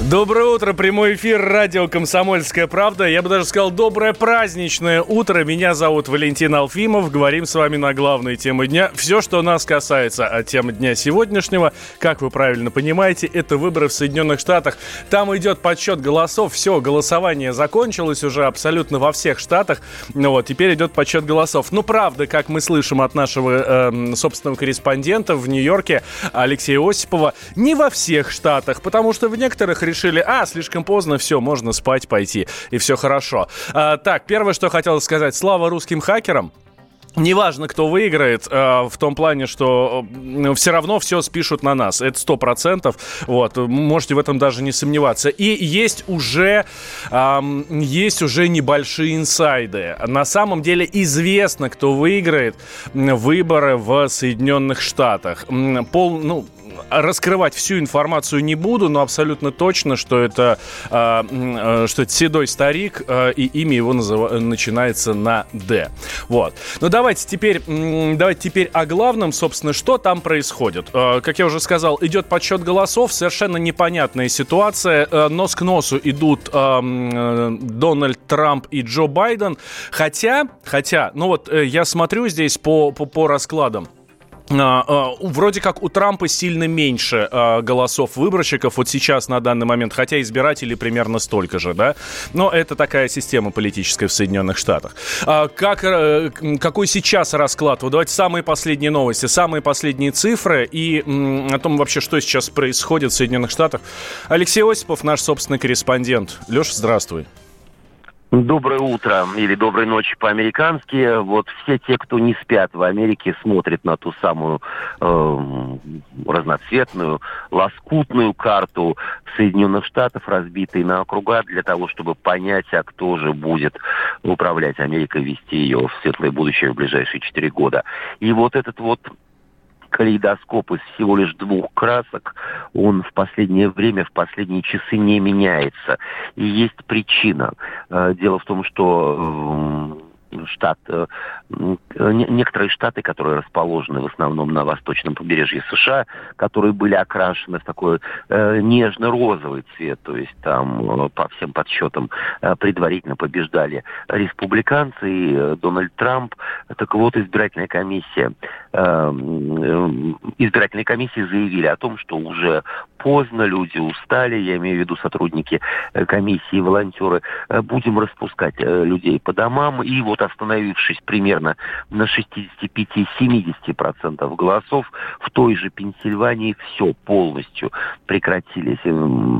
Доброе утро, прямой эфир радио «Комсомольская правда». Я бы даже сказал, доброе праздничное утро. Меня зовут Валентин Алфимов. Говорим с вами на главные темы дня. Все, что нас касается от темы дня сегодняшнего, как вы правильно понимаете, это выборы в Соединенных Штатах. Там идет подсчет голосов. Все, голосование закончилось уже абсолютно во всех штатах. Ну вот, теперь идет подсчет голосов. Ну, правда, как мы слышим от нашего э, собственного корреспондента в Нью-Йорке Алексея Осипова, не во всех штатах, потому что в некоторых решили, а, слишком поздно, все, можно спать пойти, и все хорошо. А, так, первое, что хотел сказать, слава русским хакерам. Неважно, кто выиграет, э, в том плане, что все равно все спишут на нас. Это сто процентов. Вот, можете в этом даже не сомневаться. И есть уже, есть уже небольшие инсайды. На самом деле известно, кто выиграет выборы в Соединенных Штатах. Пол, ну, раскрывать всю информацию не буду, но абсолютно точно, что это, э, что это седой старик, э, и имя его назыв... начинается на «Д». Вот. Но давайте теперь, давайте теперь о главном, собственно, что там происходит. Э, как я уже сказал, идет подсчет голосов, совершенно непонятная ситуация. Э, нос к носу идут э, Дональд Трамп и Джо Байден. Хотя, хотя, ну вот э, я смотрю здесь по, по, по раскладам. А, а, вроде как у Трампа сильно меньше а, голосов выборщиков вот сейчас на данный момент, хотя избирателей примерно столько же, да. Но это такая система политическая в Соединенных Штатах. Как, э, какой сейчас расклад? Вот давайте самые последние новости, самые последние цифры и о том вообще, что сейчас происходит в Соединенных Штатах. Алексей Осипов, наш собственный корреспондент. Леша, здравствуй. Доброе утро или доброй ночи по-американски. Вот все те, кто не спят в Америке, смотрят на ту самую э, разноцветную, лоскутную карту Соединенных Штатов, разбитой на округа, для того, чтобы понять, а кто же будет управлять Америкой, вести ее в светлое будущее в ближайшие четыре года. И вот этот вот калейдоскоп из всего лишь двух красок, он в последнее время, в последние часы не меняется. И есть причина. Э, дело в том, что штат, э, некоторые штаты, которые расположены в основном на восточном побережье США, которые были окрашены в такой э, нежно-розовый цвет, то есть там э, по всем подсчетам э, предварительно побеждали республиканцы и э, Дональд Трамп. Так вот, избирательная комиссия, э, э, избирательные комиссии заявили о том, что уже поздно, люди устали, я имею в виду сотрудники э, комиссии, волонтеры, э, будем распускать э, людей по домам, и вот остановившись примерно на 65-70% голосов, в той же Пенсильвании все полностью прекратили,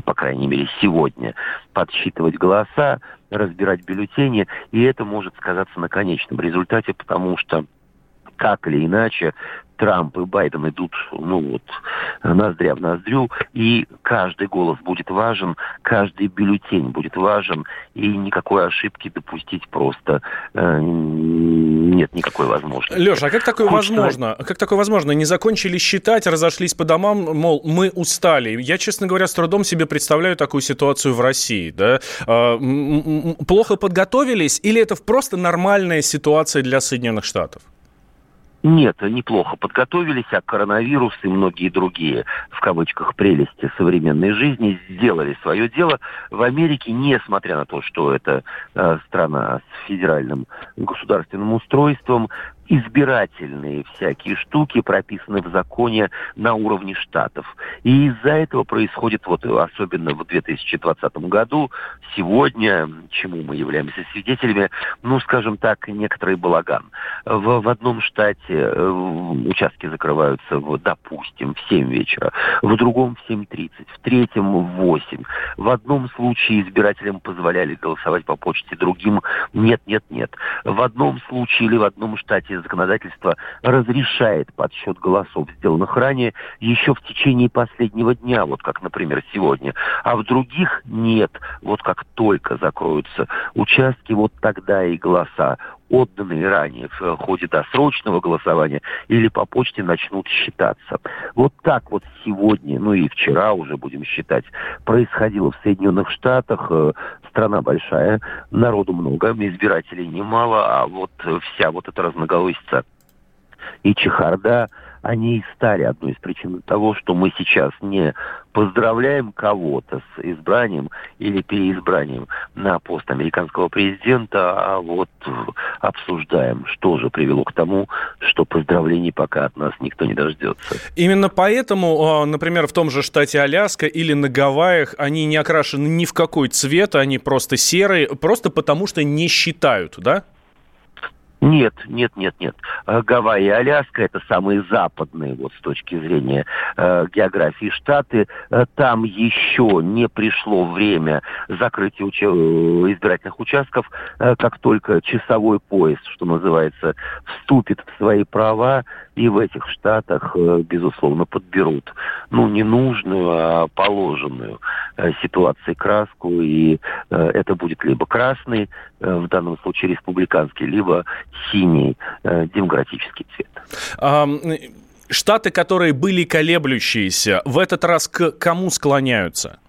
по крайней мере, сегодня подсчитывать голоса, разбирать бюллетени, и это может сказаться на конечном результате, потому что так или иначе Трамп и Байден идут, ну вот, ноздря в ноздрю, и каждый голос будет важен, каждый бюллетень будет важен, и никакой ошибки допустить просто э, нет никакой возможности. Леша, а как такое Хоть возможно? Как такое возможно? Не закончили считать, разошлись по домам, мол, мы устали. Я, честно говоря, с трудом себе представляю такую ситуацию в России, да? А, плохо подготовились, или это просто нормальная ситуация для Соединенных Штатов? Нет, неплохо подготовились, а коронавирус и многие другие, в кавычках, прелести современной жизни сделали свое дело. В Америке, несмотря на то, что это э, страна с федеральным государственным устройством, избирательные всякие штуки прописаны в законе на уровне штатов. И из-за этого происходит, вот особенно в 2020 году, сегодня, чему мы являемся свидетелями, ну, скажем так, некоторый балаган. В, в одном штате э, участки закрываются, в, допустим, в 7 вечера, в другом в 7.30, в третьем в 8. В одном случае избирателям позволяли голосовать по почте, другим нет, нет, нет. В одном случае или в одном штате законодательство разрешает подсчет голосов, сделанных ранее, еще в течение последнего дня, вот как, например, сегодня. А в других нет. Вот как только закроются участки, вот тогда и голоса отданные ранее в ходе досрочного голосования или по почте начнут считаться. Вот так вот сегодня, ну и вчера уже будем считать, происходило в Соединенных Штатах. Э, страна большая, народу много, избирателей немало, а вот вся вот эта разноголосица и чехарда – они и стали одной из причин того, что мы сейчас не поздравляем кого-то с избранием или переизбранием на пост американского президента, а вот обсуждаем, что же привело к тому, что поздравлений пока от нас никто не дождется. Именно поэтому, а, например, в том же штате Аляска или на Гавайях они не окрашены ни в какой цвет, они просто серые, просто потому что не считают, да? Нет, нет, нет, нет. Э, Гавайи и Аляска это самые западные, вот с точки зрения э, географии штаты. Э, там еще не пришло время закрытия уча- э, избирательных участков. Как только часовой поезд, что называется, вступит в свои права, и в этих штатах, э, безусловно, подберут, ну, не нужную, а положенную э, ситуации краску, и э, это будет либо красный, в данном случае республиканский, либо синий демократический цвет. Штаты, которые были колеблющиеся, в этот раз к кому склоняются?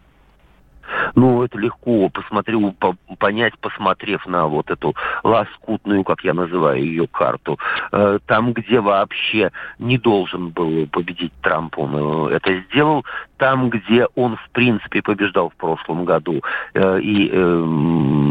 Ну, это легко посмотрю, по, понять, посмотрев на вот эту лоскутную, как я называю ее, карту. Э, там, где вообще не должен был победить Трамп, он э, это сделал. Там, где он, в принципе, побеждал в прошлом году э, и э,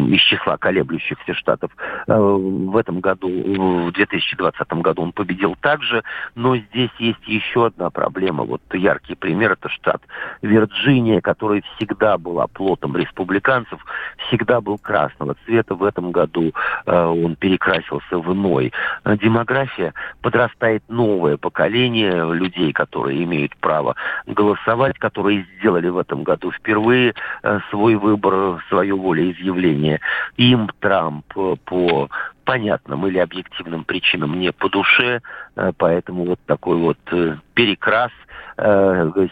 из числа колеблющихся штатов, э, в этом году, в 2020 году он победил также. Но здесь есть еще одна проблема. Вот яркий пример – это штат Вирджиния, который всегда была плотом республиканцев, всегда был красного цвета. В этом году э, он перекрасился в иной. Демография, подрастает новое поколение людей, которые имеют право голосовать, которые сделали в этом году впервые э, свой выбор, свое волеизъявление. Им Трамп э, по понятным или объективным причинам не по душе, э, поэтому вот такой вот э, перекрас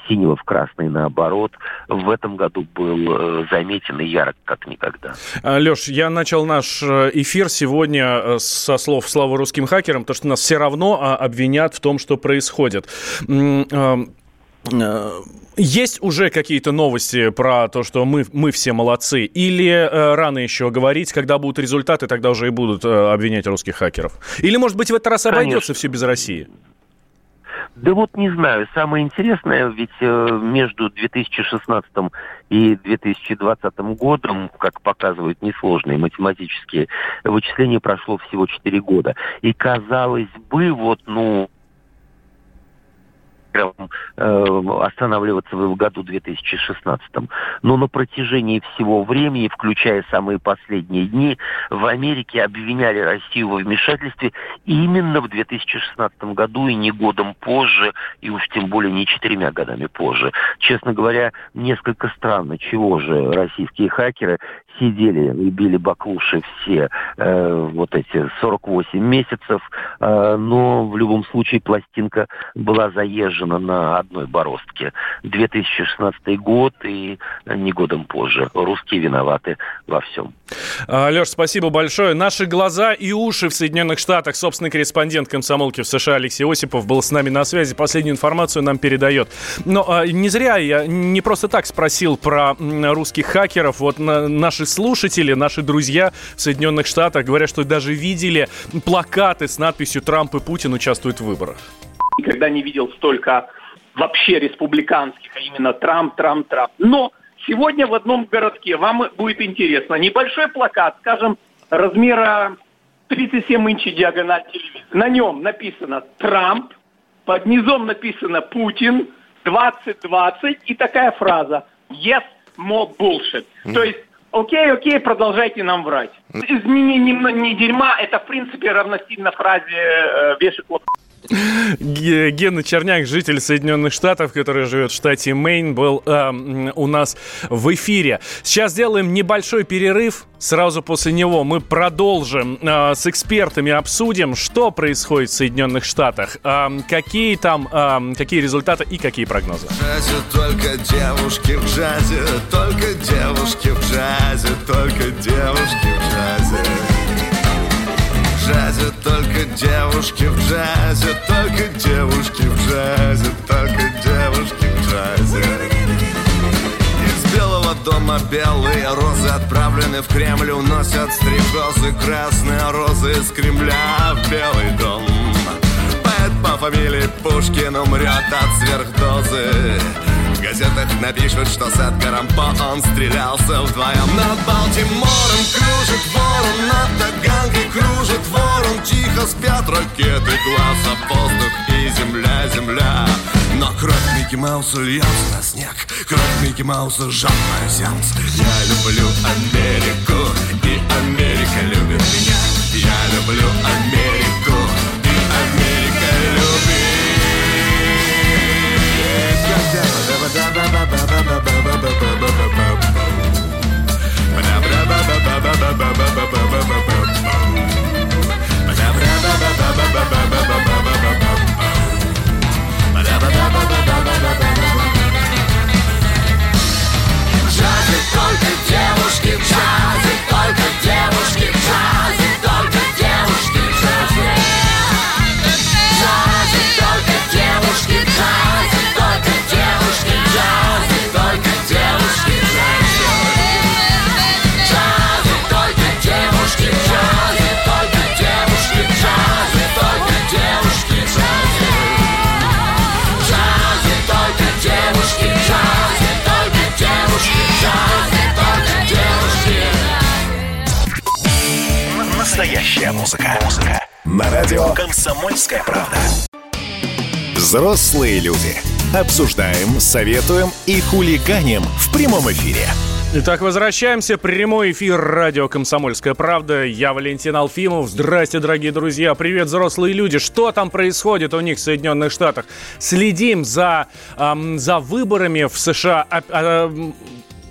синего в красный наоборот в этом году был заметен и ярок как никогда. А, Леш, я начал наш эфир сегодня со слов славы русским хакерам, то что нас все равно а, обвинят в том, что происходит. Есть уже какие-то новости про то, что мы, мы все молодцы? Или э, рано еще говорить, когда будут результаты, тогда уже и будут э, обвинять русских хакеров? Или, может быть, в этот раз обойдется Конечно. все без России? Да вот не знаю. Самое интересное, ведь э, между 2016 и 2020 годом, как показывают несложные математические вычисления, прошло всего 4 года. И казалось бы, вот, ну, прям э, останавливаться в году 2016. Но на протяжении всего времени, включая самые последние дни, в Америке обвиняли Россию во вмешательстве именно в 2016 году и не годом позже, и уж тем более не четырьмя годами позже. Честно говоря, несколько странно, чего же российские хакеры сидели и били баклуши все э, вот эти 48 месяцев, э, но в любом случае пластинка была заезжена на одной бороздке. 2016 год и не годом позже. Русские виноваты во всем. А, Леш, спасибо большое. Наши глаза и уши в Соединенных Штатах. Собственный корреспондент комсомолки в США Алексей Осипов был с нами на связи. Последнюю информацию нам передает. Но а, не зря я не просто так спросил про русских хакеров. Вот на, наши слушатели, наши друзья в Соединенных Штатах говорят, что даже видели плакаты с надписью «Трамп и Путин участвуют в выборах». Никогда не видел столько вообще республиканских, а именно Трамп, Трамп, Трамп. Но сегодня в одном городке вам будет интересно. Небольшой плакат, скажем, размера 37 инчей диагональ телевизора. На нем написано «Трамп», под низом написано «Путин», 2020 и такая фраза «Yes, more bullshit». Mm. То есть Окей, окей, продолжайте нам врать. Не, не, не, дерьма, это в принципе равносильно фразе э, «вешай Гена Черняк, житель Соединенных Штатов, который живет в штате Мейн, был э, у нас в эфире. Сейчас сделаем небольшой перерыв. Сразу после него мы продолжим э, с экспертами, обсудим, что происходит в Соединенных Штатах, э, какие там, э, какие результаты и какие прогнозы. Только девушки в джазе, только девушки в джазе, только девушки в джазе. Джазе, только девушки в джазе, только девушки в джазе, только девушки в джазе. Из белого дома белые розы отправлены в Кремль, уносят стрекозы красные розы из Кремля в Белый дом. Поэт по фамилии Пушкин умрет от сверхдозы. Газетах напишут, что с Эдгаром По он стрелялся вдвоем. Над Балтимором кружит ворон Над Таганкой кружит ворон. Тихо спят ракеты класса Воздух и земля, земля. Но кровь Микки Мауса льется на снег Кровь Микки Мауса жадное сердце Я люблю Америку Взрослые люди. Обсуждаем, советуем и хулиганим в прямом эфире. Итак, возвращаемся. Прямой эфир радио «Комсомольская правда». Я Валентин Алфимов. Здрасте, дорогие друзья. Привет, взрослые люди. Что там происходит у них в Соединенных Штатах? Следим за, эм, за выборами в США. А, м,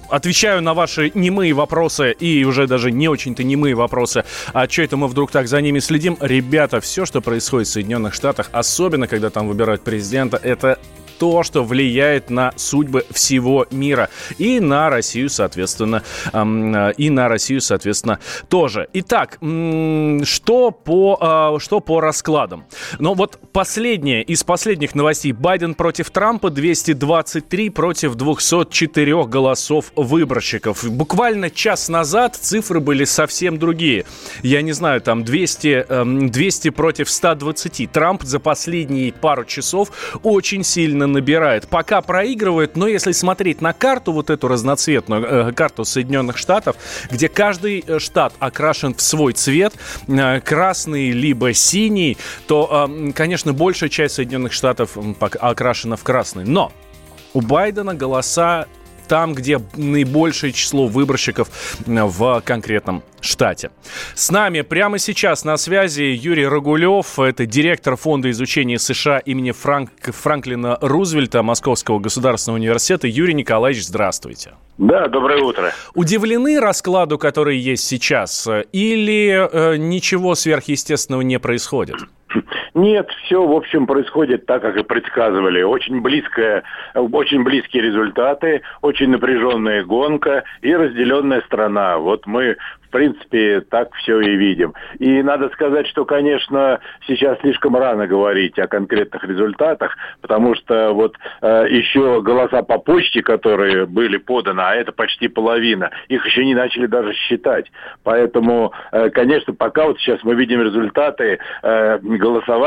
Отвечаю на ваши немые вопросы и уже даже не очень-то немые вопросы. А что это мы вдруг так за ними следим? Ребята, все, что происходит в Соединенных Штатах, особенно когда там выбирают президента, это то, что влияет на судьбы всего мира. И на Россию, соответственно, эм, э, и на Россию, соответственно, тоже. Итак, что по, э, что по раскладам? Ну вот последнее из последних новостей. Байден против Трампа 223 против 204 голосов выборщиков. Буквально час назад цифры были совсем другие. Я не знаю, там 200, эм, 200 против 120. Трамп за последние пару часов очень сильно набирает. Пока проигрывает, но если смотреть на карту, вот эту разноцветную э, карту Соединенных Штатов, где каждый э, штат окрашен в свой цвет, э, красный либо синий, то, э, конечно, большая часть Соединенных Штатов окрашена в красный. Но у Байдена голоса там, где наибольшее число выборщиков э, в конкретном штате. С нами прямо сейчас на связи Юрий Рогулев, это директор Фонда изучения США имени Франк, Франклина Рузвельта Московского государственного университета. Юрий Николаевич, здравствуйте. Да, доброе утро. Удивлены раскладу, который есть сейчас, э, или э, ничего сверхъестественного не происходит? Нет, все, в общем, происходит так, как и предсказывали. Очень близкая, очень близкие результаты, очень напряженная гонка и разделенная страна. Вот мы в принципе, так все и видим. И надо сказать, что, конечно, сейчас слишком рано говорить о конкретных результатах, потому что вот э, еще голоса по почте, которые были поданы, а это почти половина, их еще не начали даже считать. Поэтому, э, конечно, пока вот сейчас мы видим результаты э, голосования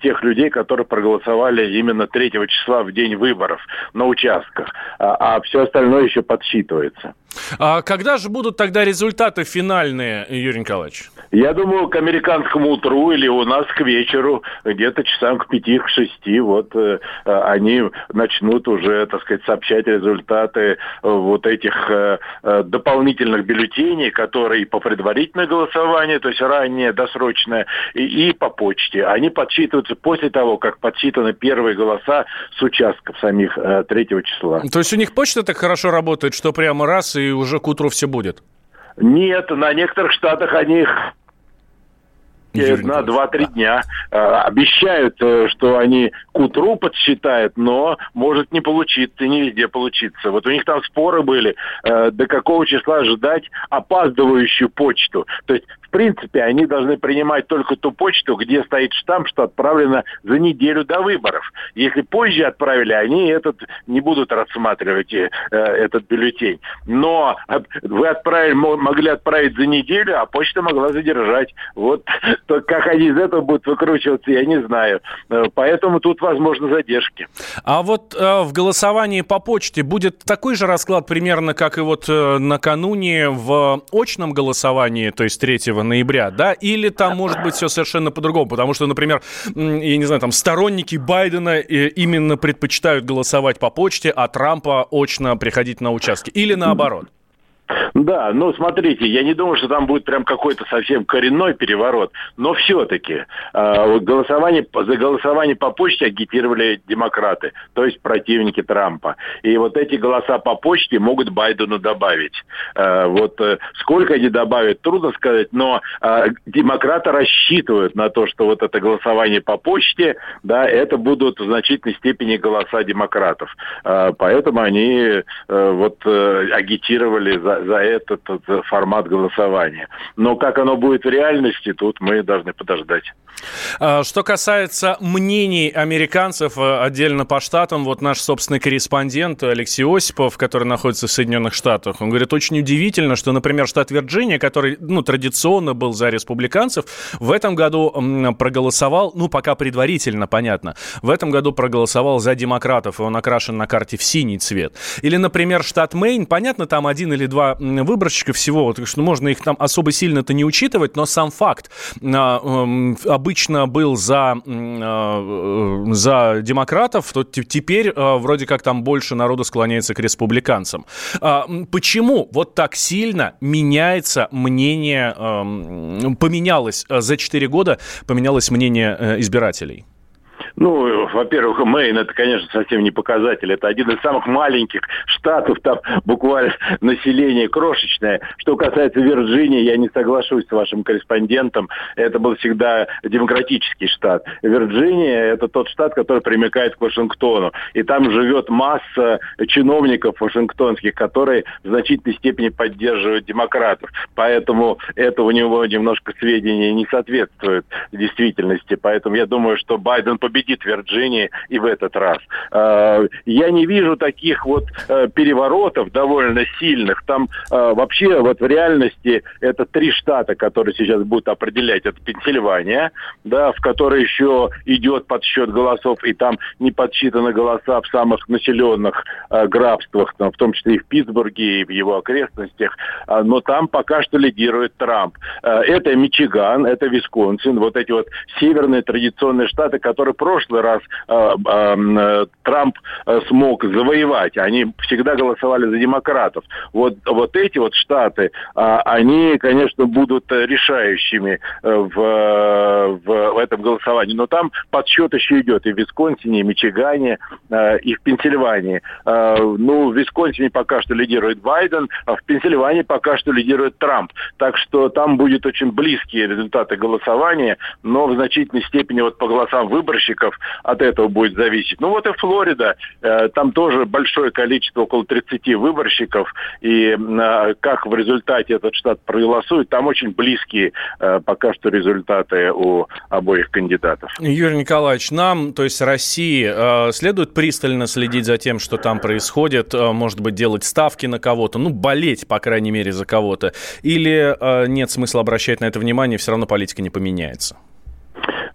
тех людей, которые проголосовали именно 3 числа в день выборов на участках, а, а все остальное еще подсчитывается. А когда же будут тогда результаты финальные, Юрий Николаевич? Я думаю, к американскому утру или у нас к вечеру, где-то часам к пяти, к шести, вот э, они начнут уже, так сказать, сообщать результаты э, вот этих э, э, дополнительных бюллетеней, которые по предварительное голосование, то есть раннее, досрочное, и, и по почте. Они подсчитываются после того, как подсчитаны первые голоса с участков самих э, 3 числа. То есть у них почта так хорошо работает, что прямо раз и уже к утру все будет? Нет, на некоторых штатах они на 2-3 дня. Э, обещают, э, что они к утру подсчитают, но может не получиться, не везде получиться. Вот у них там споры были, э, до какого числа ждать опаздывающую почту. То есть в принципе, они должны принимать только ту почту, где стоит штамп, что отправлено за неделю до выборов. Если позже отправили, они этот не будут рассматривать э, этот бюллетень. Но вы отправили, могли отправить за неделю, а почта могла задержать. Вот то, как они из этого будут выкручиваться, я не знаю. Э, поэтому тут возможны задержки. А вот э, в голосовании по почте будет такой же расклад примерно, как и вот э, накануне в очном голосовании, то есть 3 ноября, да? Или там может быть все совершенно по-другому? Потому что, например, я не знаю, там сторонники Байдена э, именно предпочитают голосовать по почте, а Трампа очно приходить на участки. Или наоборот? Да, ну смотрите, я не думаю, что там будет прям какой-то совсем коренной переворот, но все-таки э, а, голосование, за голосование по почте агитировали демократы, то есть противники Трампа. И вот эти голоса по почте могут Байдену добавить. Э, вот э, сколько они добавят, трудно сказать, но э, демократы рассчитывают на то, что вот это голосование по почте, да, это будут в значительной степени голоса демократов. Э, поэтому они э, вот э, агитировали за за, этот, этот формат голосования. Но как оно будет в реальности, тут мы должны подождать. А, что касается мнений американцев э, отдельно по штатам, вот наш собственный корреспондент Алексей Осипов, который находится в Соединенных Штатах, он говорит, очень удивительно, что, например, штат Вирджиния, который ну, традиционно был за республиканцев, в этом году проголосовал, ну, пока предварительно, понятно, в этом году проголосовал за демократов, и он окрашен на карте в синий цвет. Или, например, штат Мэйн, понятно, там один или два выборщика всего, так что можно их там особо сильно-то не учитывать, но сам факт а, обычно был за, а, за демократов, то теперь а, вроде как там больше народу склоняется к республиканцам. Почему вот так сильно меняется мнение, поменялось за 4 года, поменялось мнение э, избирателей? Ну, во-первых, Мэйн это, конечно, совсем не показатель. Это один из самых маленьких штатов, там буквально население крошечное. Что касается Вирджинии, я не соглашусь с вашим корреспондентом. Это был всегда демократический штат. Вирджиния это тот штат, который примыкает к Вашингтону. И там живет масса чиновников вашингтонских, которые в значительной степени поддерживают демократов. Поэтому это у него немножко сведения не соответствует действительности. Поэтому я думаю, что Байден победит победит Вирджиния и в этот раз. А, я не вижу таких вот э, переворотов довольно сильных. Там а, вообще вот в реальности это три штата, которые сейчас будут определять. Это Пенсильвания, да, в которой еще идет подсчет голосов, и там не подсчитаны голоса в самых населенных э, графствах, в том числе и в Питтсбурге, и в его окрестностях. А, но там пока что лидирует Трамп. Это Мичиган, это Висконсин, вот эти вот северные традиционные штаты, которые просто прошлый раз э, э, Трамп э, смог завоевать. Они всегда голосовали за демократов. Вот, вот эти вот штаты, э, они, конечно, будут решающими э, в, в, этом голосовании. Но там подсчет еще идет и в Висконсине, и в Мичигане, э, и в Пенсильвании. Э, ну, в Висконсине пока что лидирует Байден, а в Пенсильвании пока что лидирует Трамп. Так что там будет очень близкие результаты голосования, но в значительной степени вот по голосам выборщиков выборов от этого будет зависеть. Ну вот и Флорида, э, там тоже большое количество, около 30 выборщиков, и э, как в результате этот штат проголосует, там очень близкие э, пока что результаты у обоих кандидатов. Юрий Николаевич, нам, то есть России, следует пристально следить за тем, что там происходит, может быть, делать ставки на кого-то, ну, болеть, по крайней мере, за кого-то, или нет смысла обращать на это внимание, все равно политика не поменяется?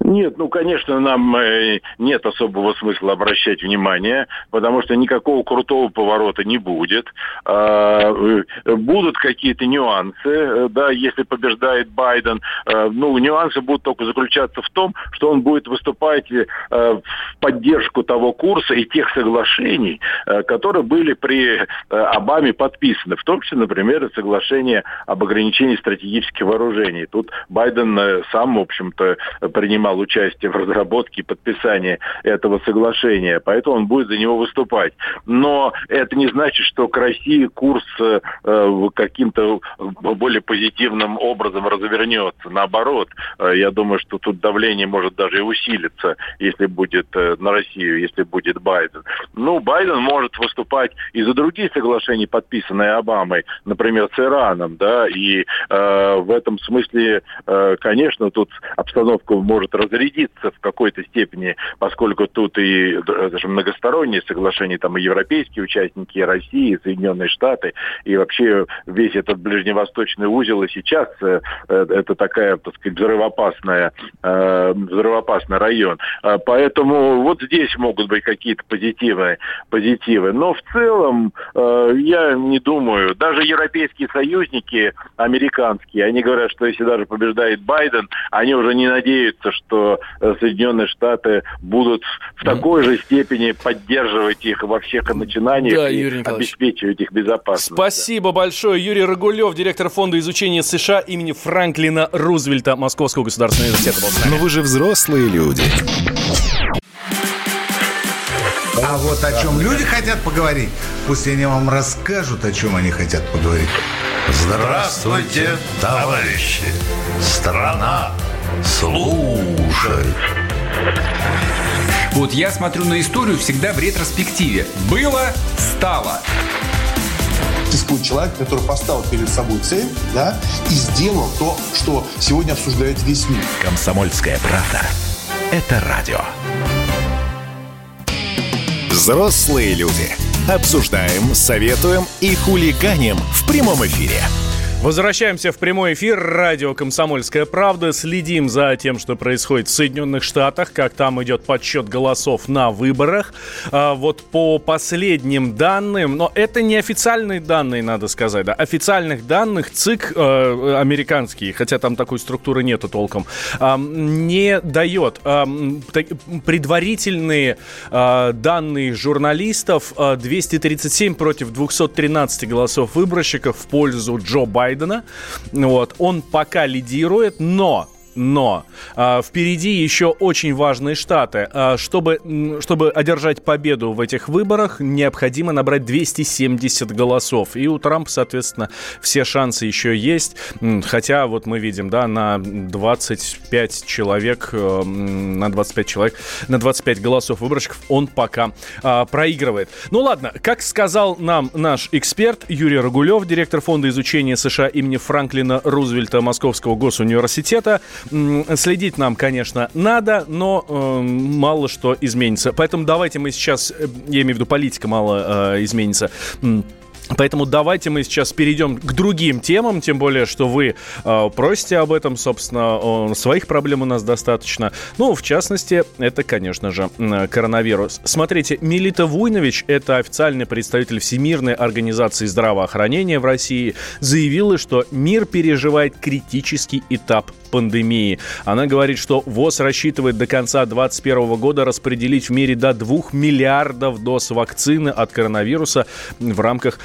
Нет, ну, конечно, нам э, нет особого смысла обращать внимание, потому что никакого крутого поворота не будет. А, э, будут какие-то нюансы, э, да, если побеждает Байден. Ну, нюансы будут только заключаться в том, что он будет выступать в поддержку того курса и тех соглашений, которые были при Обаме подписаны. В том числе, например, соглашение об ограничении стратегических вооружений. Тут Байден сам, в общем-то, принимал принимал участие в разработке и подписании этого соглашения, поэтому он будет за него выступать. Но это не значит, что к России курс э, каким-то более позитивным образом развернется. Наоборот, э, я думаю, что тут давление может даже и усилиться, если будет э, на Россию, если будет Байден. Ну, Байден может выступать и за другие соглашения, подписанные Обамой, например, с Ираном, да, и э, в этом смысле, э, конечно, тут обстановка может разрядиться в какой-то степени, поскольку тут и даже многосторонние соглашения, там и европейские участники, и Россия, и Соединенные Штаты, и вообще весь этот ближневосточный узел и сейчас э, э это такая, так сказать, взрывоопасная, э, взрывоопасный район. Э, поэтому вот здесь могут быть какие-то позитивы, позитивы. Но в целом э, я не думаю, даже европейские союзники американские, они говорят, что если даже побеждает Байден, они уже не надеются, что э, Соединенные Штаты будут в такой же степени поддерживать их во всех начинаниях да, и обеспечивать их безопасность. Спасибо большое. Юрий Рагулев, директор фонда изучения США имени Франклина Рузвельта Московского государственного университета был Но вы же взрослые люди. А вот о чем люди хотят поговорить, пусть они вам расскажут, о чем они хотят поговорить. Здравствуйте, товарищи! Страна служит! Вот я смотрю на историю всегда в ретроспективе. Было, стало. Существует человек, который поставил перед собой цель, да, и сделал то, что сегодня обсуждает весь мир. Комсомольская правда. Это радио. Взрослые люди. Обсуждаем, советуем и хулиганим в прямом эфире. Возвращаемся в прямой эфир. Радио «Комсомольская правда». Следим за тем, что происходит в Соединенных Штатах, как там идет подсчет голосов на выборах. А, вот по последним данным, но это не официальные данные, надо сказать, да, официальных данных ЦИК э, американский, хотя там такой структуры нету толком, э, не дает. Э, предварительные э, данные журналистов э, 237 против 213 голосов выборщиков в пользу Джо Байдена Байдена. Вот. Он пока лидирует, но но э, впереди еще очень важные штаты. Э, чтобы, чтобы одержать победу в этих выборах, необходимо набрать 270 голосов. И у Трампа, соответственно, все шансы еще есть. Хотя, вот мы видим, да, на 25 человек, э, на 25 человек, на 25 голосов выборщиков он пока э, проигрывает. Ну ладно, как сказал нам наш эксперт Юрий Рагулев, директор фонда изучения США имени Франклина Рузвельта Московского госуниверситета, следить нам, конечно, надо, но э, мало что изменится. Поэтому давайте мы сейчас, э, я имею в виду политика мало э, изменится. Поэтому давайте мы сейчас перейдем к другим темам, тем более, что вы э, просите об этом, собственно, своих проблем у нас достаточно. Ну, в частности, это, конечно же, коронавирус. Смотрите, Милита Вуйнович, это официальный представитель Всемирной организации здравоохранения в России, заявила, что мир переживает критический этап пандемии. Она говорит, что ВОЗ рассчитывает до конца 2021 года распределить в мире до 2 миллиардов доз вакцины от коронавируса в рамках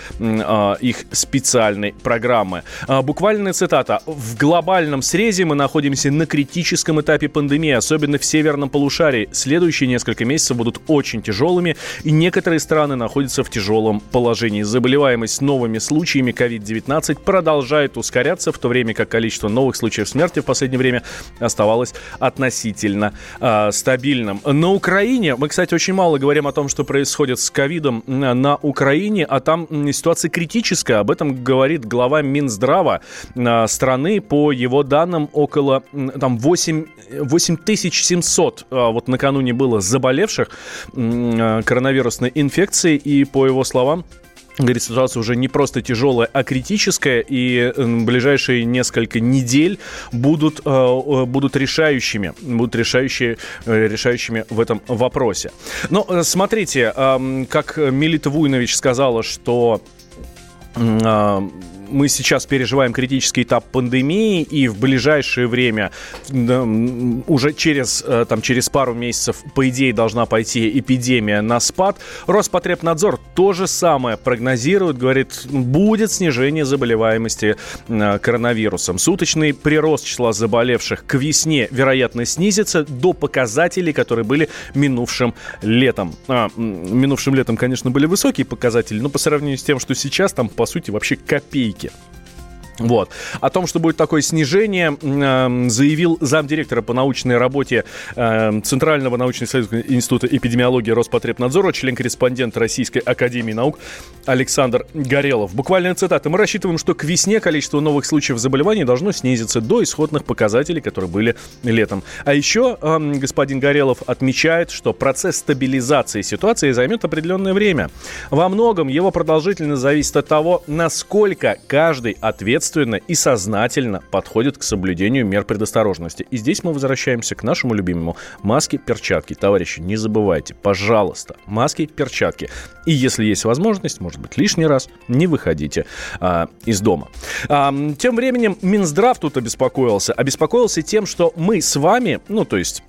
их специальной программы. Э, буквальная цитата. «В глобальном срезе мы находимся на критическом этапе пандемии, особенно в северном полушарии. Следующие несколько месяцев будут очень тяжелыми, и некоторые страны находятся в тяжелом положении. Заболеваемость новыми случаями COVID-19 продолжает ускоряться, в то время как количество новых случаев смерти в последнее время оставалось относительно э, стабильным. На Украине, мы, кстати, очень мало говорим о том, что происходит с ковидом на Украине, а там ситуация критическая. Об этом говорит глава Минздрава э, страны. По его данным, около там 8, 8700 э, вот накануне было заболевших э, коронавирусной инфекцией. И по его словам, Говорит, ситуация уже не просто тяжелая, а критическая, и ближайшие несколько недель будут, э, будут решающими, будут решающие, э, решающими в этом вопросе. Но э, смотрите, как Милита Вуйнович сказала, что мы сейчас переживаем критический этап пандемии, и в ближайшее время, уже через, э, там, через пару месяцев, по идее, должна пойти эпидемия на спад. Роспотребнадзор то же самое прогнозирует, говорит, будет снижение заболеваемости э, коронавирусом. Суточный прирост числа заболевших к весне, вероятно, снизится до показателей, которые были минувшим летом. А, минувшим летом, конечно, были высокие показатели, но по сравнению с тем, что сейчас, там, по сути, вообще копейки Америки. Вот. О том, что будет такое снижение, заявил замдиректора по научной работе э, Центрального научно-исследовательского института эпидемиологии Роспотребнадзора, член-корреспондент Российской Академии Наук Александр Горелов. Буквально цитата. Мы рассчитываем, что к весне количество новых случаев заболеваний должно снизиться до исходных показателей, которые были летом. А еще э, господин Горелов отмечает, что процесс стабилизации ситуации займет определенное время. Во многом его продолжительность зависит от того, насколько каждый ответственный ответственно и сознательно подходит к соблюдению мер предосторожности. И здесь мы возвращаемся к нашему любимому маски, перчатки. Товарищи, не забывайте, пожалуйста, маски, перчатки. И если есть возможность, может быть, лишний раз, не выходите а, из дома. А, тем временем Минздрав тут обеспокоился. Обеспокоился тем, что мы с вами, ну, то есть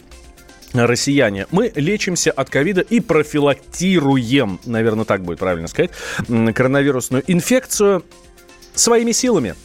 россияне. Мы лечимся от ковида и профилактируем, наверное, так будет правильно сказать, коронавирусную инфекцию своими силами.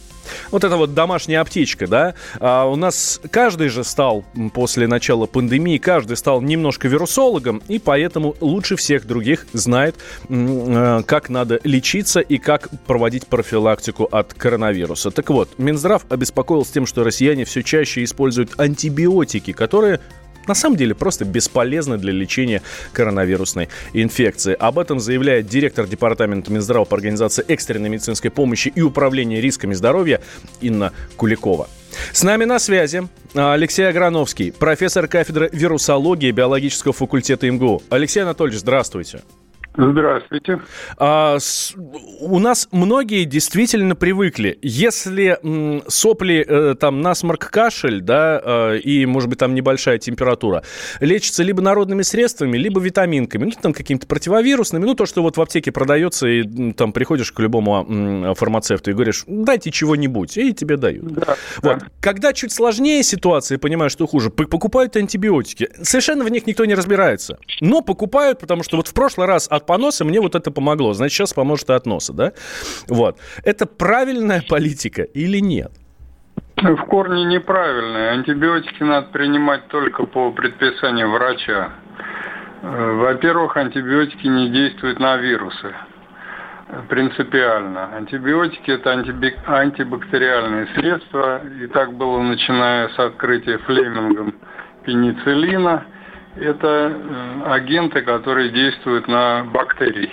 Вот это вот домашняя аптечка, да, а у нас каждый же стал после начала пандемии, каждый стал немножко вирусологом, и поэтому лучше всех других знает, э, как надо лечиться и как проводить профилактику от коронавируса. Так вот, Минздрав обеспокоился тем, что россияне все чаще используют антибиотики, которые на самом деле просто бесполезны для лечения коронавирусной инфекции. Об этом заявляет директор Департамента Минздрава по организации экстренной медицинской помощи и управления рисками здоровья Инна Куликова. С нами на связи Алексей Аграновский, профессор кафедры вирусологии биологического факультета МГУ. Алексей Анатольевич, здравствуйте. Здравствуйте. А, с, у нас многие действительно привыкли. Если м, сопли, э, там, насморк, кашель, да, э, и, может быть, там небольшая температура, лечится либо народными средствами, либо витаминками, ну, там, какими-то противовирусными, ну, то, что вот в аптеке продается, и там приходишь к любому м, фармацевту и говоришь, дайте чего-нибудь, и тебе дают. Да, вот. Да. Когда чуть сложнее ситуация, понимаешь, что хуже, покупают антибиотики. Совершенно в них никто не разбирается. Но покупают, потому что вот в прошлый раз от поноса, мне вот это помогло. Значит, сейчас поможет и от носа, да? Вот. Это правильная политика или нет? В корне неправильная. Антибиотики надо принимать только по предписанию врача. Э, во-первых, антибиотики не действуют на вирусы принципиально. Антибиотики – это антибактериальные средства, и так было начиная с открытия Флемингом пенициллина – это э, агенты, которые действуют на бактерии.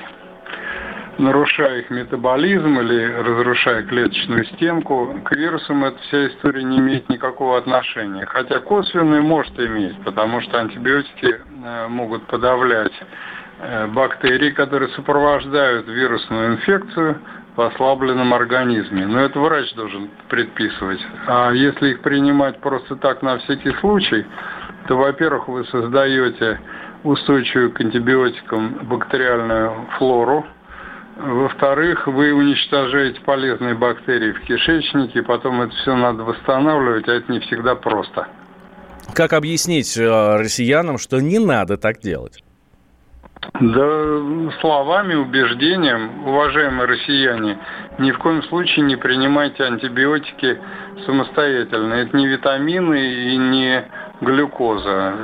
Нарушая их метаболизм или разрушая клеточную стенку, к вирусам эта вся история не имеет никакого отношения. Хотя косвенную может иметь, потому что антибиотики э, могут подавлять э, бактерии, которые сопровождают вирусную инфекцию в ослабленном организме. Но это врач должен предписывать. А если их принимать просто так на всякий случай, то, во-первых, вы создаете устойчивую к антибиотикам бактериальную флору, во-вторых, вы уничтожаете полезные бактерии в кишечнике, потом это все надо восстанавливать, а это не всегда просто. Как объяснить э, россиянам, что не надо так делать? Да словами, убеждением, уважаемые россияне, ни в коем случае не принимайте антибиотики самостоятельно. Это не витамины и не глюкоза.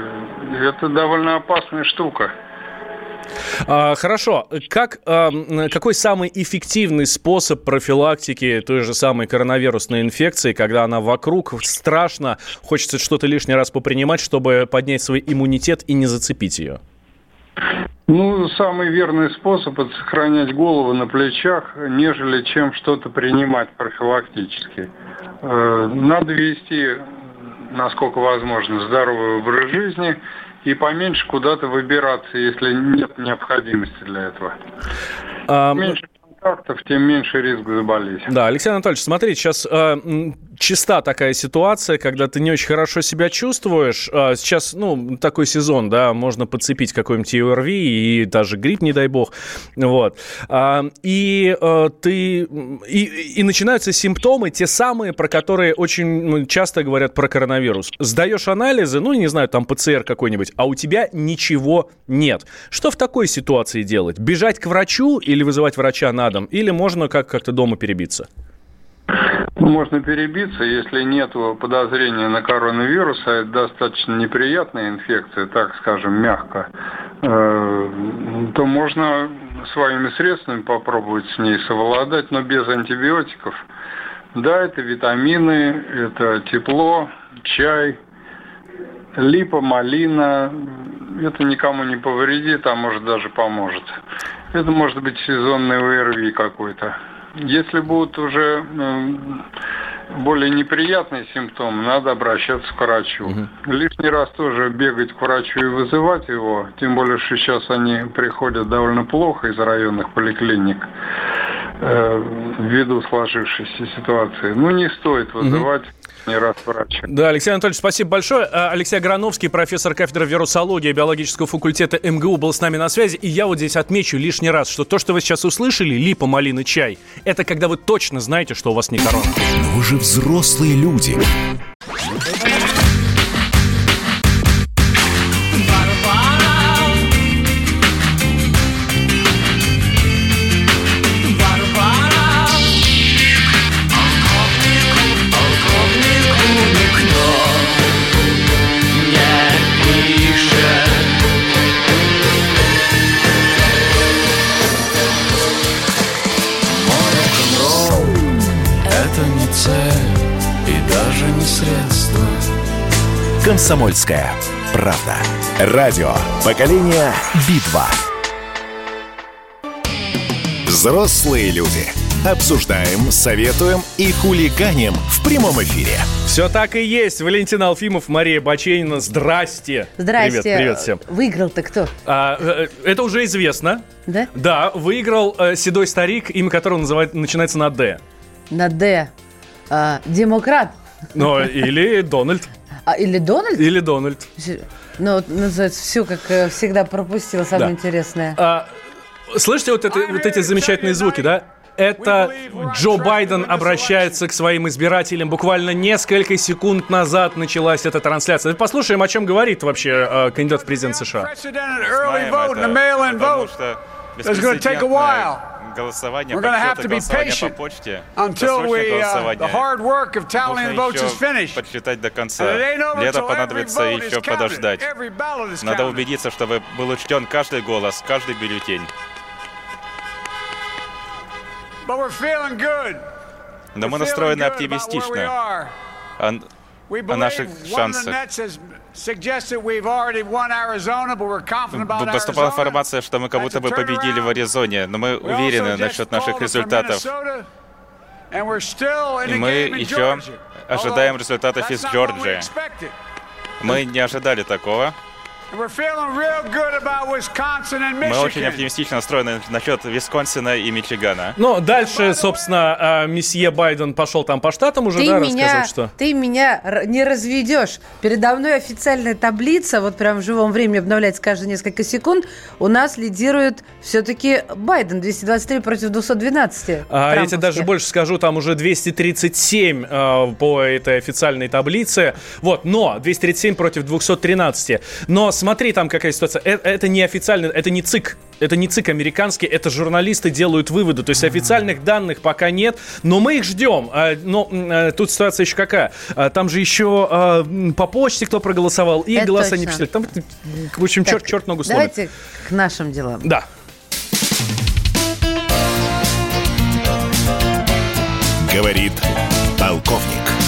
Это довольно опасная штука. А, хорошо. Как, а, какой самый эффективный способ профилактики той же самой коронавирусной инфекции, когда она вокруг, страшно, хочется что-то лишний раз попринимать, чтобы поднять свой иммунитет и не зацепить ее? Ну, самый верный способ – это сохранять голову на плечах, нежели чем что-то принимать профилактически. Э, надо вести насколько возможно, здоровый образ жизни и поменьше куда-то выбираться, если нет необходимости для этого. А... Меньше контактов, тем меньше риск заболеть. Да, Алексей Анатольевич, смотрите, сейчас э, чиста такая ситуация, когда ты не очень хорошо себя чувствуешь. Э, сейчас, ну, такой сезон, да, можно подцепить какой-нибудь ОРВИ и даже грипп, не дай бог. Вот. Э, и э, ты... И, и начинаются симптомы, те самые, про которые очень ну, часто говорят про коронавирус. Сдаешь анализы, ну, не знаю, там ПЦР какой-нибудь, а у тебя ничего нет. Что в такой ситуации делать? Бежать к врачу или вызывать врача на дом? Или можно как- как-то дома перебиться? Можно перебиться, если нет подозрения на коронавирус, а это достаточно неприятная инфекция, так скажем, мягко, э, то можно своими средствами попробовать с ней совладать, но без антибиотиков. Да, это витамины, это тепло, чай, липа, малина. Это никому не повредит, а может даже поможет. Это может быть сезонный ОРВИ какой-то. Если будут уже м, более неприятные симптомы, надо обращаться к врачу. Лишний раз тоже бегать к врачу и вызывать его, тем более, что сейчас они приходят довольно плохо из районных поликлиник э, ввиду сложившейся ситуации. Ну, не стоит вызывать не раз врача. Да, Алексей Анатольевич, спасибо большое. А, Алексей Аграновский, профессор кафедры вирусологии биологического факультета МГУ, был с нами на связи. И я вот здесь отмечу лишний раз, что то, что вы сейчас услышали, липа, малина, чай, это когда вы точно знаете, что у вас не корона. Но вы же взрослые люди. Комсомольская правда. Радио. Поколение Битва. Взрослые люди. Обсуждаем, советуем и хулиганим в прямом эфире. Все так и есть. Валентин Алфимов, Мария Баченина. Здрасте. Здрасте. Привет, привет всем. Выиграл-то кто? А, э, это уже известно. Да? Да, выиграл э, седой старик, имя которого называет, начинается на «Д». На Д. А, демократ. Ну, или Дональд. А, или Дональд? Или Дональд. Ну, называется, все, как э, всегда, пропустила самое Да. интересное. А, слышите вот, это, вот эти замечательные звуки, да? Это Джо Байден обращается к своим избирателям. Буквально несколько секунд назад началась эта трансляция. Послушаем, о чем говорит вообще э, кандидат в президент США. vote and the mail-in голосование, We're подсчета голосования по почте, досрочное uh, голосование. Нужно еще подсчитать до конца. Для этого понадобится еще подождать. Надо убедиться, чтобы был учтен каждый голос, каждый бюллетень. Но мы настроены оптимистично. О, наших шансах. Поступала информация, что мы как будто бы победили в Аризоне, но мы уверены насчет наших результатов. И мы еще ожидаем результатов из Джорджии. Мы не ожидали такого. And we're feeling real good about Wisconsin and Мы очень Michigan. оптимистично настроены насчет Висконсина и Мичигана. Ну, дальше, собственно, а, месье Байден пошел там по штатам уже, Ты да, меня, что... ты меня не разведешь. Передо мной официальная таблица, вот прям в живом времени обновляется каждые несколько секунд. У нас лидирует все-таки Байден 223 против 212. А, я тебе даже больше скажу, там уже 237 э, по этой официальной таблице. Вот, но 237 против 213. Но смотри, там какая ситуация. Э- Это, не официально, это не ЦИК. Это не ЦИК американский, это журналисты делают выводы. То есть официальных данных пока нет, но мы их ждем. А, Но э, тут ситуация еще какая? А, Там же еще а, по почте кто проголосовал, и Это голоса не точно. писали. Там, в общем, черт, черт ногу сломит. Давайте к нашим делам. Да. Говорит полковник.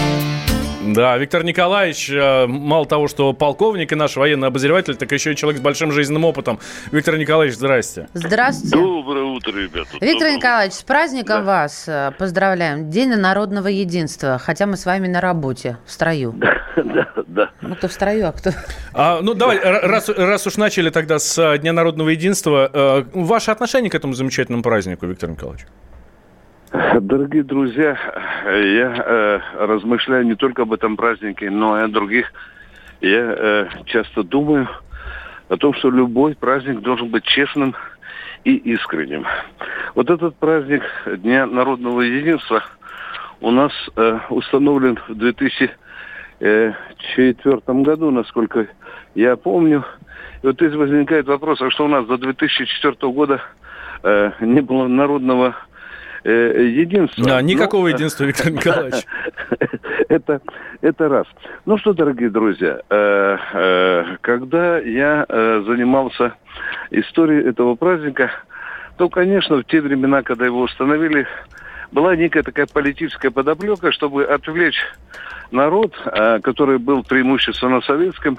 Да, Виктор Николаевич, э, мало того, что полковник и наш военный обозреватель, так еще и человек с большим жизненным опытом. Виктор Николаевич, здрасте. Здравствуйте. Доброе утро, ребята. Виктор Доброе Николаевич, с праздником вас э, поздравляем. День народного единства. Хотя мы с вами на работе, в строю. Да, да. Ну, кто в строю, а кто... А, ну, давай, раз, раз уж начали тогда с э, Дня народного единства, ваше отношение к этому замечательному празднику, Виктор Николаевич? Дорогие друзья, я э, размышляю не только об этом празднике, но и о других. Я э, часто думаю о том, что любой праздник должен быть честным и искренним. Вот этот праздник Дня народного единства у нас э, установлен в 2004 году, насколько я помню. И вот здесь возникает вопрос, а что у нас до 2004 года э, не было народного единства? Да, никакого Ну, единства, Виктор Николаевич. Это, это раз. Ну что, дорогие друзья, э, э, когда я э, занимался историей этого праздника, то, конечно, в те времена, когда его установили, была некая такая политическая подоплека, чтобы отвлечь народ, э, который был преимущественно советским,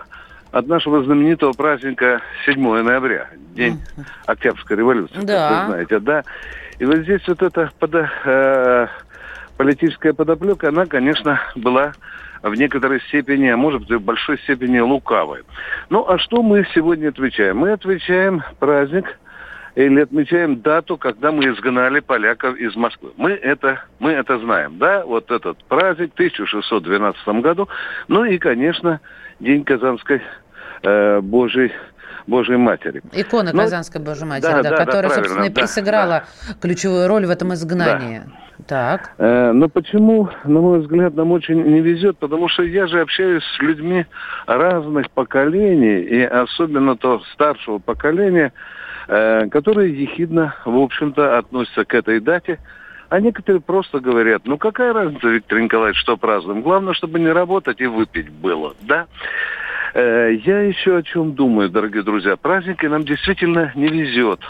от нашего знаменитого праздника 7 ноября, День Октябрьской революции, Да. как вы знаете, да. И вот здесь вот эта подо- э, политическая подоплека, она, конечно, была в некоторой степени, а может быть, в большой степени лукавой. Ну, а что мы сегодня отвечаем? Мы отвечаем праздник или отмечаем дату, когда мы изгнали поляков из Москвы. Мы это, мы это знаем, да? Вот этот праздник в 1612 году. Ну и, конечно, День Казанской э, Божьей, Божьей Матери. Икона Ну, Казанской Божьей Матери, да, да, да, да, которая, правильно, собственно, и да, сыграла ключевую роль в этом изгнании. Так. Э, Но почему, на мой взгляд, нам очень не везет? Потому что я же общаюсь с людьми разных поколений, и особенно то старшего поколения, э, которые ехидно, в общем-то, относятся к этой дате. А некоторые просто говорят, ну какая разница, Виктор Николаевич, что празднуем? Главное, чтобы не работать и выпить было, да? Э, Я еще о чем думаю, дорогие друзья. Праздники нам действительно не везет.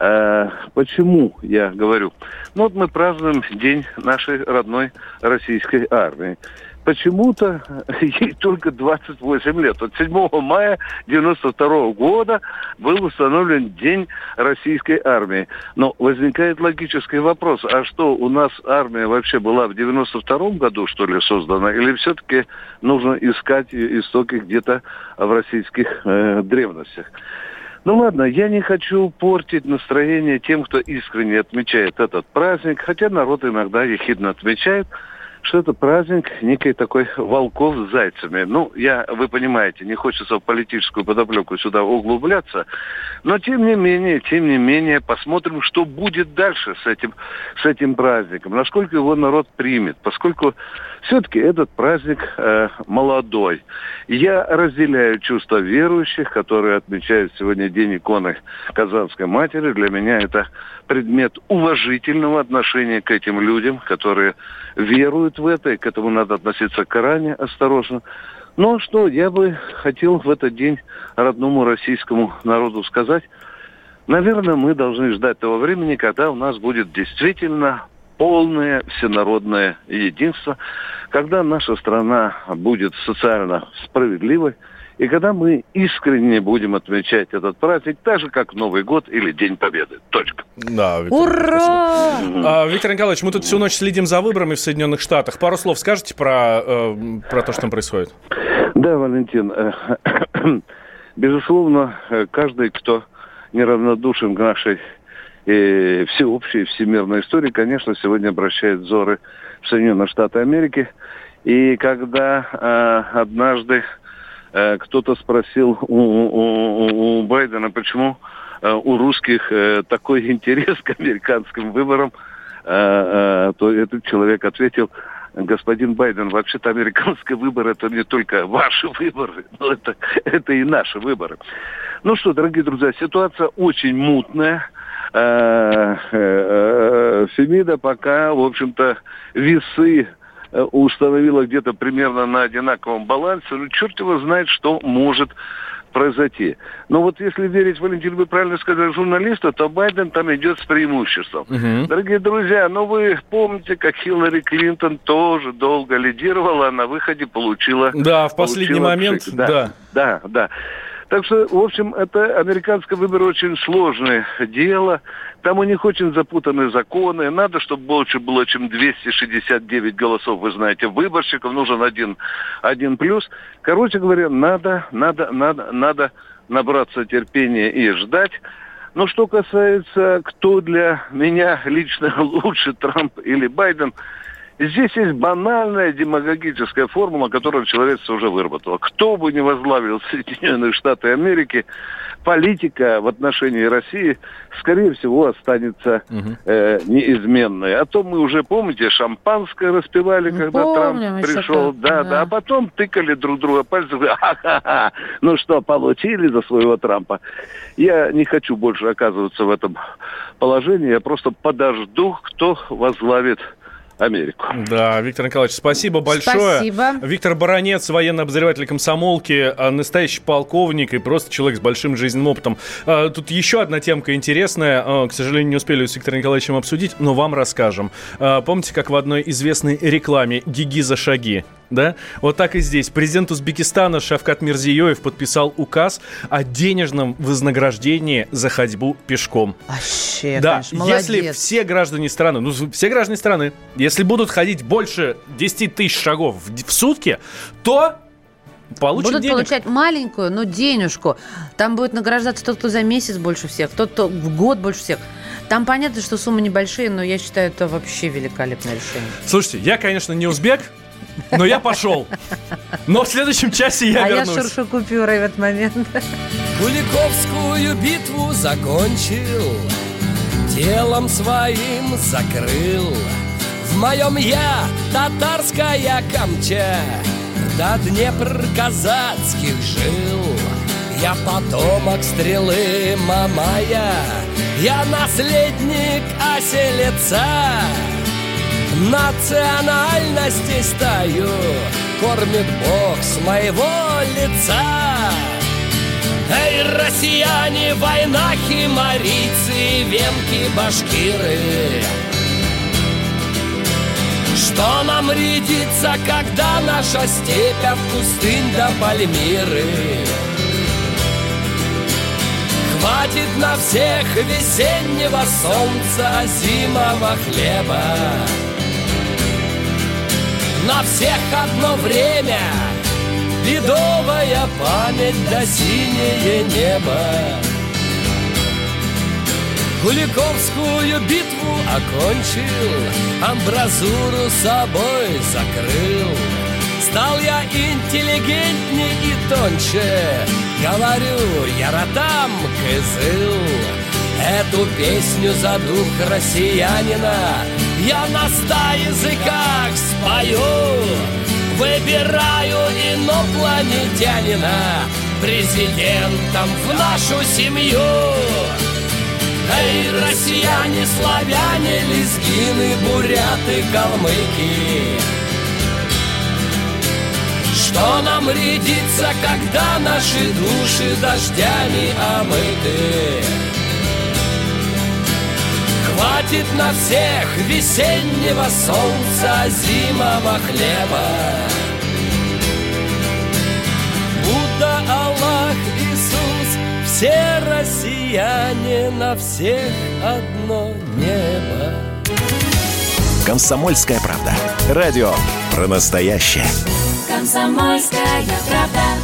Э, Почему я говорю? Ну вот мы празднуем День нашей родной российской армии. Почему-то ей только 28 лет. Вот 7 мая 92 года был установлен День российской армии. Но возникает логический вопрос, а что, у нас армия вообще была в 92 году, что ли, создана? Или все-таки нужно искать ее истоки где-то в российских э, древностях? Ну ладно, я не хочу портить настроение тем, кто искренне отмечает этот праздник, хотя народ иногда ехидно отмечает, что это праздник некой такой волков с зайцами. Ну, я, вы понимаете, не хочется в политическую подоплеку сюда углубляться, но тем не менее, тем не менее, посмотрим, что будет дальше с этим, с этим праздником, насколько его народ примет, поскольку все-таки этот праздник э, молодой. Я разделяю чувства верующих, которые отмечают сегодня День иконы Казанской Матери. Для меня это предмет уважительного отношения к этим людям, которые веруют в это, и к этому надо относиться крайне осторожно. Но что я бы хотел в этот день родному российскому народу сказать, наверное, мы должны ждать того времени, когда у нас будет действительно полное всенародное единство, когда наша страна будет социально справедливой, и когда мы искренне будем отмечать этот праздник, так же, как Новый год или День Победы. Точка. Да, Виктор, Ура! А, Виктор Николаевич, мы тут всю ночь следим за выборами в Соединенных Штатах. Пару слов скажете про, э, про то, что там происходит? Да, Валентин, э, безусловно, э, каждый, кто неравнодушен к нашей э, всеобщей всемирной истории, конечно, сегодня обращает взоры в Соединенные Штаты Америки. И когда э, однажды кто-то спросил у, у- у- Байдена, почему э, у русских э, такой интерес к американским выборам, э, э, то этот человек ответил, господин Байден, вообще-то американские выборы это не только ваши выборы, но это, это и наши выборы. Ну что, дорогие друзья, ситуация очень мутная. Э, э, э, Фемида пока, в общем-то, весы э, установила где-то примерно на одинаковом балансе. Ну, черт его знает, что может произойти. Но вот если верить, Валентин, вы правильно сказали, журналисту, то Байден там идет с преимуществом. Дорогие друзья, ну вы помните, как Хиллари Клинтон тоже долго лидировала, а на выходе получила... Да, в последний получила момент, пшик. да. Да, да. Так что, в общем, это американские выборы очень сложное дело. Там у них очень запутанные законы. Надо, чтобы больше было, чем 269 голосов, вы знаете, выборщиков. Нужен один, один плюс. Короче говоря, надо, надо, надо, надо набраться терпения и ждать. Но что касается, кто для меня лично лучше, Трамп или Байден, Здесь есть банальная демагогическая формула, которую человечество уже выработало. Кто бы ни возглавил Соединенные Штаты Америки, политика в отношении России, скорее всего, останется э, неизменной. А то мы уже, помните, шампанское распивали, когда помним Трамп пришел. Да, да. да, а потом тыкали друг друга пальцем. «Ха-ха-ха, Ну что, получили за своего Трампа? Я не хочу больше оказываться в этом положении. Я просто подожду, кто возглавит Америку. Да, Виктор Николаевич, спасибо большое. Спасибо. Виктор Баранец, военный обозреватель комсомолки, а, настоящий полковник и просто человек с большим жизненным опытом. А, Тут еще одна темка интересная, а, к сожалению, не успели с Виктором Николаевичем обсудить, но вам расскажем. Помните, как в одной известной рекламе «Гиги за шаги»? Да? Вот так и здесь. Президент Узбекистана Шавкат Мирзиёев подписал указ о денежном вознаграждении за ходьбу пешком. Вообще, Да, конечно, если молодец. все граждане страны, ну, все граждане страны, если будут ходить больше 10 тысяч шагов в, в сутки, то получат Будут денег. получать маленькую, но денежку. Там будет награждаться тот, кто за месяц больше всех, тот, кто в год больше всех. Там понятно, что суммы небольшие, но я считаю, это вообще великолепное решение. Слушайте, я, конечно, не узбек, но я пошел. Но в следующем часе я а я вернусь. шуршу купюрой в этот момент. Куликовскую битву закончил, Телом своим закрыл. В моем я татарская камча, До Днепр казацких жил. Я потомок стрелы Мамая, Я наследник оселеца. Национальности стою, Кормит Бог с моего лица. Эй, россияне, войнахи, марийцы, венки, башкиры Что нам рядится, когда наша степь от пустынь до Пальмиры? Хватит на всех весеннего солнца, зимового хлеба. На всех одно время Ледовая память да синее небо Куликовскую битву окончил Амбразуру собой закрыл. Стал я интеллигентней и тоньше Говорю, я ротам кызыл Эту песню за дух россиянина Я на ста языках спою. Выбираю инопланетянина Президентом в нашу семью Эй, россияне, славяне, лезгины, буряты, калмыки. Что нам рядится, когда наши души дождями омыты? Хватит на всех весеннего солнца, зимового хлеба все россияне на всех одно небо. Комсомольская правда. Радио про настоящее. Комсомольская правда.